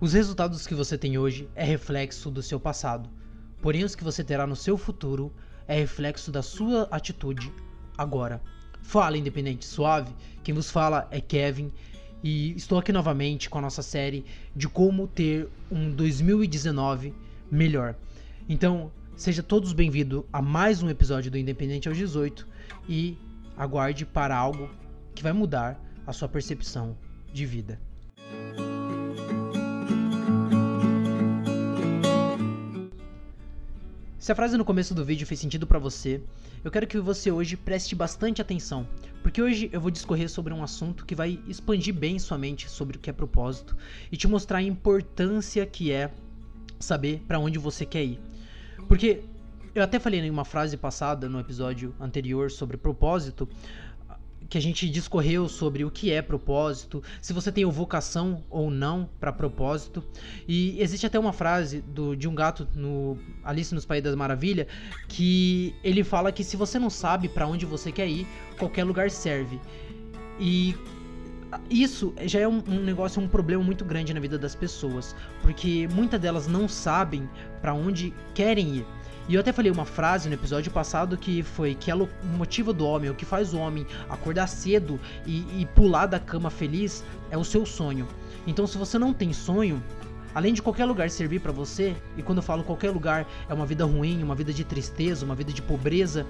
Os resultados que você tem hoje é reflexo do seu passado, porém os que você terá no seu futuro é reflexo da sua atitude agora. Fala independente suave, quem vos fala é Kevin e estou aqui novamente com a nossa série de como ter um 2019 melhor. Então, seja todos bem-vindos a mais um episódio do Independente aos 18 e aguarde para algo que vai mudar a sua percepção de vida. Se a frase no começo do vídeo fez sentido para você, eu quero que você hoje preste bastante atenção, porque hoje eu vou discorrer sobre um assunto que vai expandir bem sua mente sobre o que é propósito e te mostrar a importância que é saber para onde você quer ir. Porque eu até falei em uma frase passada no episódio anterior sobre propósito, que a gente discorreu sobre o que é propósito, se você tem vocação ou não para propósito. E existe até uma frase do, de um gato no Alice nos Países das Maravilhas que ele fala que se você não sabe para onde você quer ir, qualquer lugar serve. E isso já é um, um, negócio, um problema muito grande na vida das pessoas, porque muitas delas não sabem para onde querem ir. E eu até falei uma frase no episódio passado que foi que o motivo do homem, o que faz o homem acordar cedo e, e pular da cama feliz é o seu sonho. Então, se você não tem sonho, além de qualquer lugar servir para você, e quando eu falo qualquer lugar é uma vida ruim, uma vida de tristeza, uma vida de pobreza,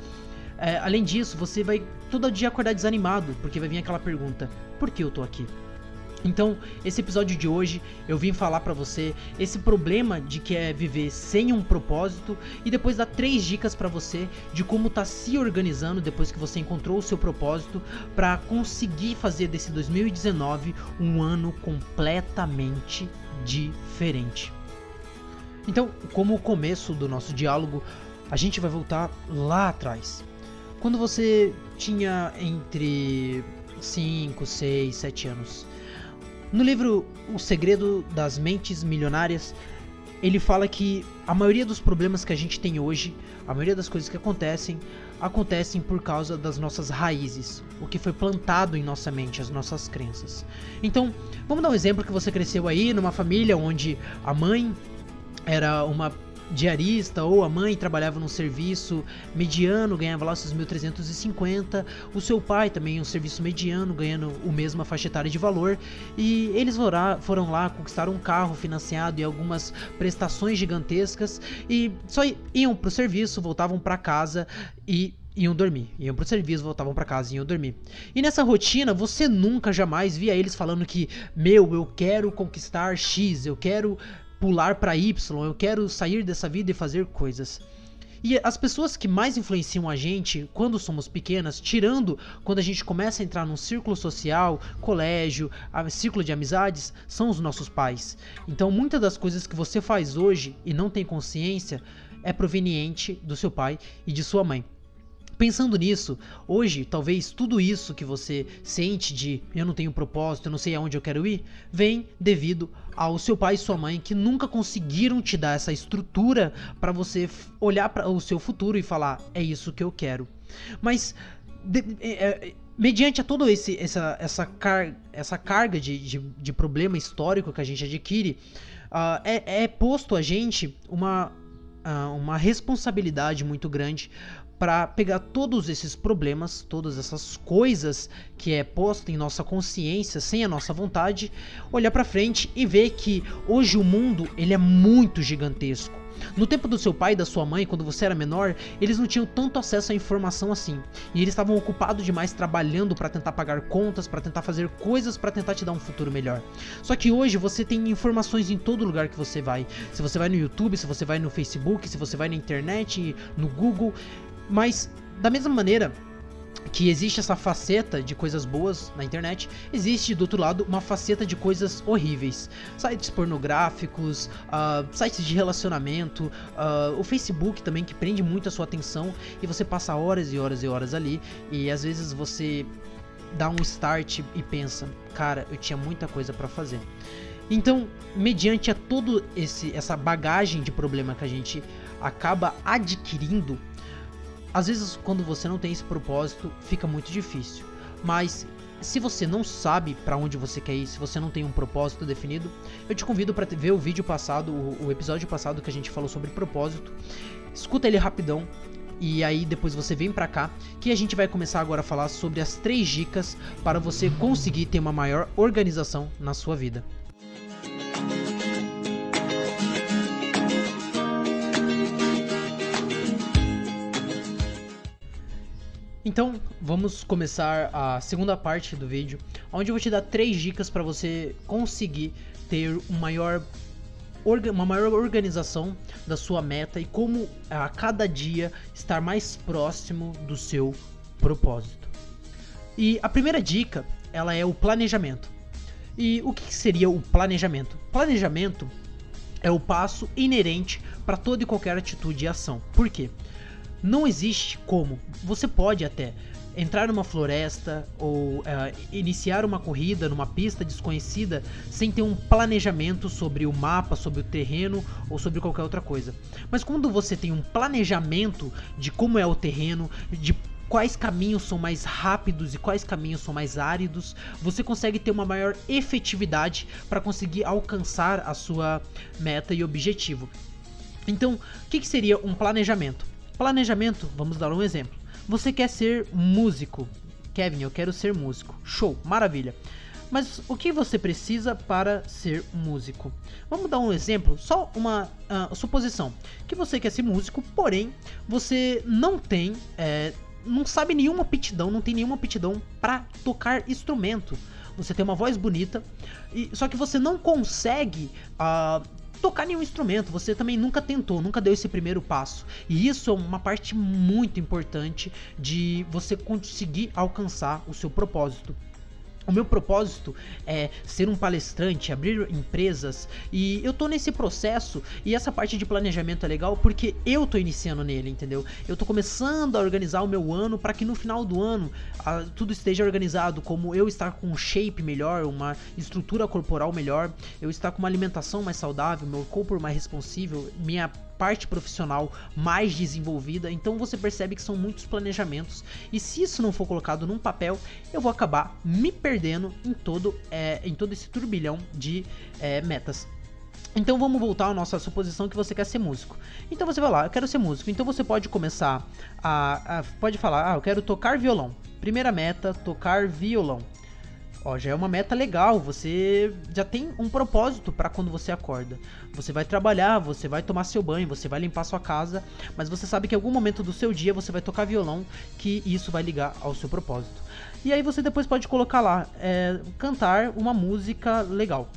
é, além disso, você vai todo dia acordar desanimado, porque vai vir aquela pergunta: por que eu tô aqui? Então, esse episódio de hoje eu vim falar para você esse problema de que é viver sem um propósito e depois dar três dicas para você de como tá se organizando depois que você encontrou o seu propósito para conseguir fazer desse 2019 um ano completamente diferente. Então, como o começo do nosso diálogo, a gente vai voltar lá atrás. Quando você tinha entre 5, 6, 7 anos. No livro O Segredo das Mentes Milionárias, ele fala que a maioria dos problemas que a gente tem hoje, a maioria das coisas que acontecem, acontecem por causa das nossas raízes, o que foi plantado em nossa mente, as nossas crenças. Então, vamos dar um exemplo que você cresceu aí numa família onde a mãe era uma diarista ou a mãe trabalhava num serviço mediano, ganhava lá seus 1.350, o seu pai também um serviço mediano, ganhando o mesmo faixa etária de valor, e eles foram lá, conquistaram um carro financiado e algumas prestações gigantescas e só iam pro serviço, voltavam para casa e iam dormir. Iam pro serviço, voltavam para casa e iam dormir. E nessa rotina, você nunca jamais via eles falando que, meu, eu quero conquistar X, eu quero pular para Y, eu quero sair dessa vida e fazer coisas. E as pessoas que mais influenciam a gente quando somos pequenas, tirando quando a gente começa a entrar num círculo social, colégio, círculo de amizades, são os nossos pais. Então muitas das coisas que você faz hoje e não tem consciência é proveniente do seu pai e de sua mãe. Pensando nisso, hoje, talvez tudo isso que você sente de eu não tenho propósito, eu não sei aonde eu quero ir, vem devido ao seu pai e sua mãe que nunca conseguiram te dar essa estrutura para você olhar para o seu futuro e falar é isso que eu quero. Mas de, é, é, mediante a toda essa, essa, car, essa carga de, de, de, problema histórico que a gente adquire, uh, é, é posto a gente uma, uh, uma responsabilidade muito grande para pegar todos esses problemas, todas essas coisas que é posta em nossa consciência sem a nossa vontade, olhar para frente e ver que hoje o mundo ele é muito gigantesco. No tempo do seu pai e da sua mãe, quando você era menor, eles não tinham tanto acesso à informação assim. E eles estavam ocupados demais trabalhando para tentar pagar contas, para tentar fazer coisas para tentar te dar um futuro melhor. Só que hoje você tem informações em todo lugar que você vai. Se você vai no YouTube, se você vai no Facebook, se você vai na internet, no Google, mas, da mesma maneira que existe essa faceta de coisas boas na internet, existe do outro lado uma faceta de coisas horríveis. Sites pornográficos, uh, sites de relacionamento, uh, o Facebook também que prende muito a sua atenção e você passa horas e horas e horas ali e às vezes você dá um start e pensa, cara, eu tinha muita coisa para fazer. Então, mediante a todo esse essa bagagem de problema que a gente acaba adquirindo às vezes, quando você não tem esse propósito, fica muito difícil. Mas se você não sabe para onde você quer ir, se você não tem um propósito definido, eu te convido para ver o vídeo passado, o, o episódio passado que a gente falou sobre propósito. Escuta ele rapidão, e aí depois você vem pra cá que a gente vai começar agora a falar sobre as três dicas para você conseguir ter uma maior organização na sua vida. Então, vamos começar a segunda parte do vídeo, onde eu vou te dar três dicas para você conseguir ter um maior, uma maior organização da sua meta e como a cada dia estar mais próximo do seu propósito. E a primeira dica, ela é o planejamento. E o que seria o planejamento? Planejamento é o passo inerente para toda e qualquer atitude e ação. Por quê? Não existe como. Você pode até entrar numa floresta ou uh, iniciar uma corrida numa pista desconhecida sem ter um planejamento sobre o mapa, sobre o terreno ou sobre qualquer outra coisa. Mas quando você tem um planejamento de como é o terreno, de quais caminhos são mais rápidos e quais caminhos são mais áridos, você consegue ter uma maior efetividade para conseguir alcançar a sua meta e objetivo. Então, o que, que seria um planejamento? Planejamento, vamos dar um exemplo. Você quer ser músico. Kevin, eu quero ser músico. Show, maravilha. Mas o que você precisa para ser músico? Vamos dar um exemplo, só uma uh, suposição. Que você quer ser músico, porém você não tem, é, não sabe nenhuma aptidão, não tem nenhuma aptidão para tocar instrumento. Você tem uma voz bonita, e, só que você não consegue uh, tocar nenhum instrumento, você também nunca tentou, nunca deu esse primeiro passo. E isso é uma parte muito importante de você conseguir alcançar o seu propósito. O meu propósito é ser um palestrante, abrir empresas e eu tô nesse processo e essa parte de planejamento é legal porque eu tô iniciando nele, entendeu? Eu tô começando a organizar o meu ano para que no final do ano a, tudo esteja organizado, como eu estar com um shape melhor, uma estrutura corporal melhor, eu estar com uma alimentação mais saudável, meu corpo mais responsível, minha parte profissional mais desenvolvida. Então você percebe que são muitos planejamentos. E se isso não for colocado num papel, eu vou acabar me perdendo em todo, é, em todo esse turbilhão de é, metas. Então vamos voltar à nossa suposição que você quer ser músico. Então você vai lá, eu quero ser músico. Então você pode começar a, a pode falar, ah, eu quero tocar violão. Primeira meta, tocar violão. Ó, já é uma meta legal, você já tem um propósito para quando você acorda. Você vai trabalhar, você vai tomar seu banho, você vai limpar sua casa, mas você sabe que em algum momento do seu dia você vai tocar violão, que isso vai ligar ao seu propósito. E aí você depois pode colocar lá, é, cantar uma música legal.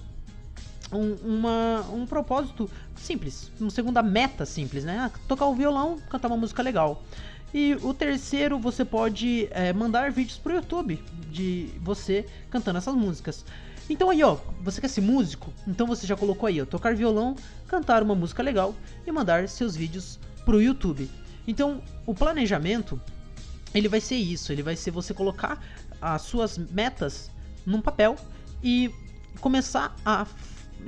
Um, uma, um propósito simples, uma segunda meta simples, né? Ah, tocar o violão, cantar uma música legal. E o terceiro, você pode é, mandar vídeos pro YouTube de você cantando essas músicas. Então aí, ó, você quer ser músico? Então você já colocou aí, ó, tocar violão, cantar uma música legal e mandar seus vídeos pro YouTube. Então, o planejamento, ele vai ser isso, ele vai ser você colocar as suas metas num papel e começar a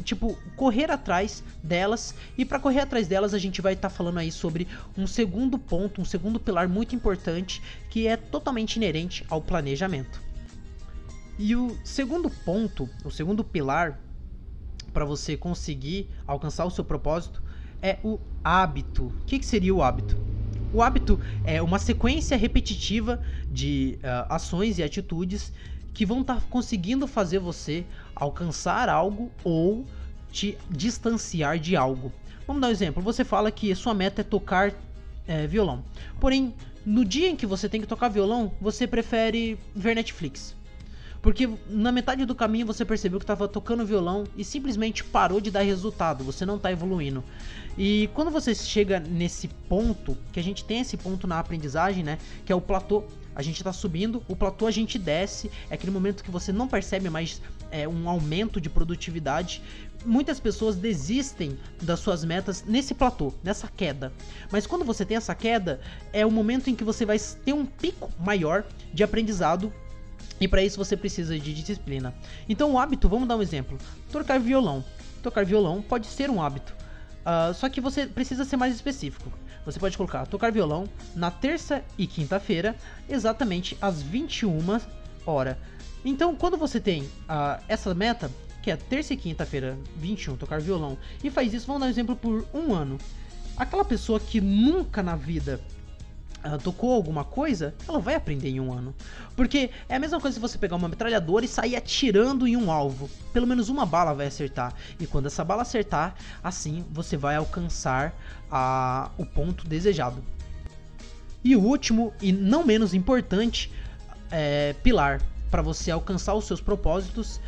tipo, correr atrás delas. E para correr atrás delas, a gente vai estar tá falando aí sobre um segundo ponto, um segundo pilar muito importante que é totalmente inerente ao planejamento. E o segundo ponto, o segundo pilar para você conseguir alcançar o seu propósito é o hábito. O que, que seria o hábito? O hábito é uma sequência repetitiva de uh, ações e atitudes que vão estar tá conseguindo fazer você alcançar algo ou te distanciar de algo. Vamos dar um exemplo. Você fala que sua meta é tocar é, violão. Porém, no dia em que você tem que tocar violão, você prefere ver Netflix. Porque na metade do caminho você percebeu que estava tocando violão e simplesmente parou de dar resultado, você não está evoluindo. E quando você chega nesse ponto, que a gente tem esse ponto na aprendizagem, né, que é o platô, a gente está subindo, o platô a gente desce, é aquele momento que você não percebe mais é, um aumento de produtividade. Muitas pessoas desistem das suas metas nesse platô, nessa queda. Mas quando você tem essa queda, é o momento em que você vai ter um pico maior de aprendizado e para isso você precisa de disciplina. Então, o hábito, vamos dar um exemplo: tocar violão. Tocar violão pode ser um hábito, uh, só que você precisa ser mais específico. Você pode colocar tocar violão na terça e quinta-feira, exatamente às 21 horas. Então, quando você tem uh, essa meta, que é terça e quinta-feira, 21, tocar violão, e faz isso, vamos dar um exemplo por um ano. Aquela pessoa que nunca na vida tocou alguma coisa, ela vai aprender em um ano. Porque é a mesma coisa se você pegar uma metralhadora e sair atirando em um alvo. Pelo menos uma bala vai acertar. E quando essa bala acertar, assim você vai alcançar o ponto desejado. E o último, e não menos importante, é, pilar para você alcançar os seus propósitos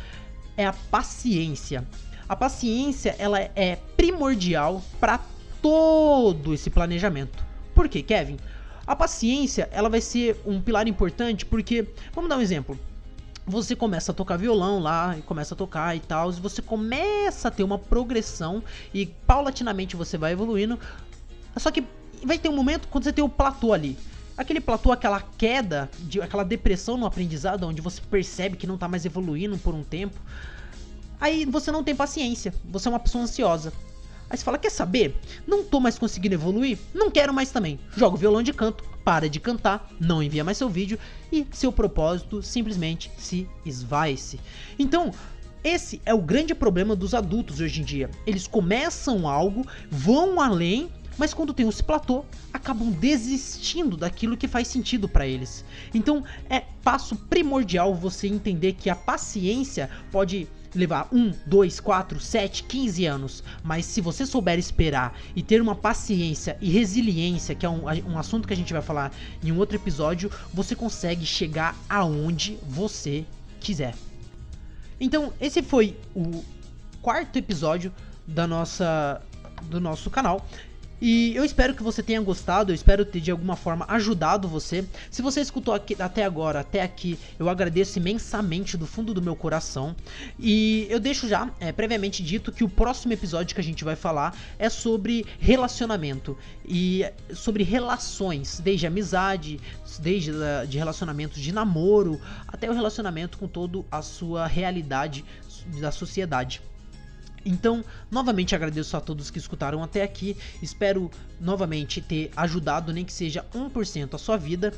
é a paciência. A paciência ela é primordial para todo esse planejamento. Por quê, Kevin? A paciência ela vai ser um pilar importante porque, vamos dar um exemplo. Você começa a tocar violão lá, e começa a tocar e tal, e você começa a ter uma progressão e paulatinamente você vai evoluindo. Só que vai ter um momento quando você tem o platô ali. Aquele platô, aquela queda, de, aquela depressão no aprendizado, onde você percebe que não tá mais evoluindo por um tempo. Aí você não tem paciência, você é uma pessoa ansiosa. Aí você fala: Quer saber? Não tô mais conseguindo evoluir? Não quero mais também. Joga o violão de canto, para de cantar, não envia mais seu vídeo e seu propósito simplesmente se esvai-se. Então, esse é o grande problema dos adultos hoje em dia. Eles começam algo, vão além mas quando tem esse platô, acabam desistindo daquilo que faz sentido para eles. Então é passo primordial você entender que a paciência pode levar 1, 2, 4, 7, 15 anos, mas se você souber esperar e ter uma paciência e resiliência, que é um, um assunto que a gente vai falar em um outro episódio, você consegue chegar aonde você quiser. Então, esse foi o quarto episódio da nossa do nosso canal. E eu espero que você tenha gostado, eu espero ter de alguma forma ajudado você. Se você escutou aqui, até agora, até aqui, eu agradeço imensamente do fundo do meu coração. E eu deixo já é, previamente dito que o próximo episódio que a gente vai falar é sobre relacionamento e sobre relações, desde amizade, desde uh, de relacionamentos de namoro até o relacionamento com toda a sua realidade da sociedade. Então, novamente agradeço a todos que escutaram até aqui. Espero novamente ter ajudado, nem que seja 1% a sua vida.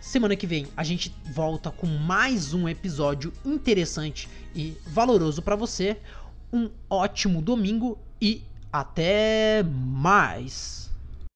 Semana que vem a gente volta com mais um episódio interessante e valoroso para você. Um ótimo domingo e até mais.